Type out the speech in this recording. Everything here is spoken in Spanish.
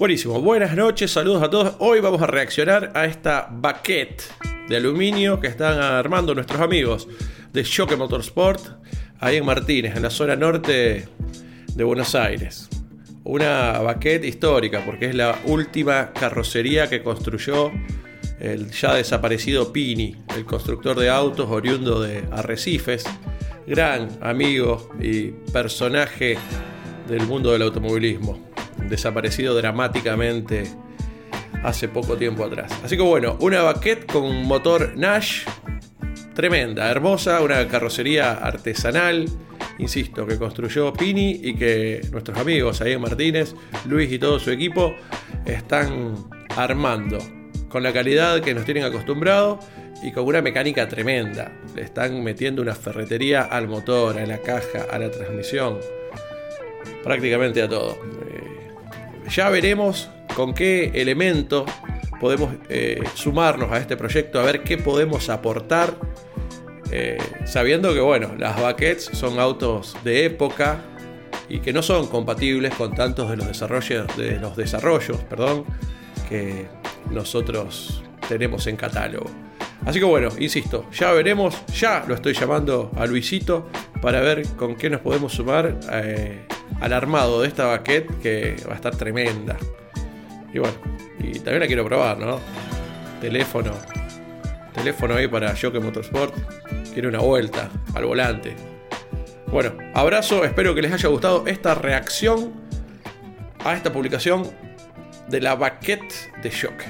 Buenísimo, buenas noches, saludos a todos. Hoy vamos a reaccionar a esta baquette de aluminio que están armando nuestros amigos de Choque Motorsport ahí en Martínez, en la zona norte de Buenos Aires. Una baquette histórica porque es la última carrocería que construyó el ya desaparecido Pini, el constructor de autos oriundo de Arrecifes, gran amigo y personaje del mundo del automovilismo desaparecido dramáticamente hace poco tiempo atrás. Así que bueno, una baquette con motor Nash tremenda, hermosa, una carrocería artesanal, insisto, que construyó Pini y que nuestros amigos ahí en Martínez, Luis y todo su equipo están armando con la calidad que nos tienen acostumbrado y con una mecánica tremenda. Le están metiendo una ferretería al motor, a la caja, a la transmisión, prácticamente a todo. Ya veremos con qué elemento podemos eh, sumarnos a este proyecto, a ver qué podemos aportar, eh, sabiendo que bueno, las baquets son autos de época y que no son compatibles con tantos de los desarrollos, de los desarrollos perdón, que nosotros tenemos en catálogo. Así que bueno, insisto, ya veremos, ya lo estoy llamando a Luisito para ver con qué nos podemos sumar. Eh, al armado de esta baquette que va a estar tremenda. Y bueno, y también la quiero probar, ¿no? Teléfono. Teléfono ahí para Jockey Motorsport. Quiero una vuelta al volante. Bueno, abrazo, espero que les haya gustado esta reacción a esta publicación de la baquette de Jockey.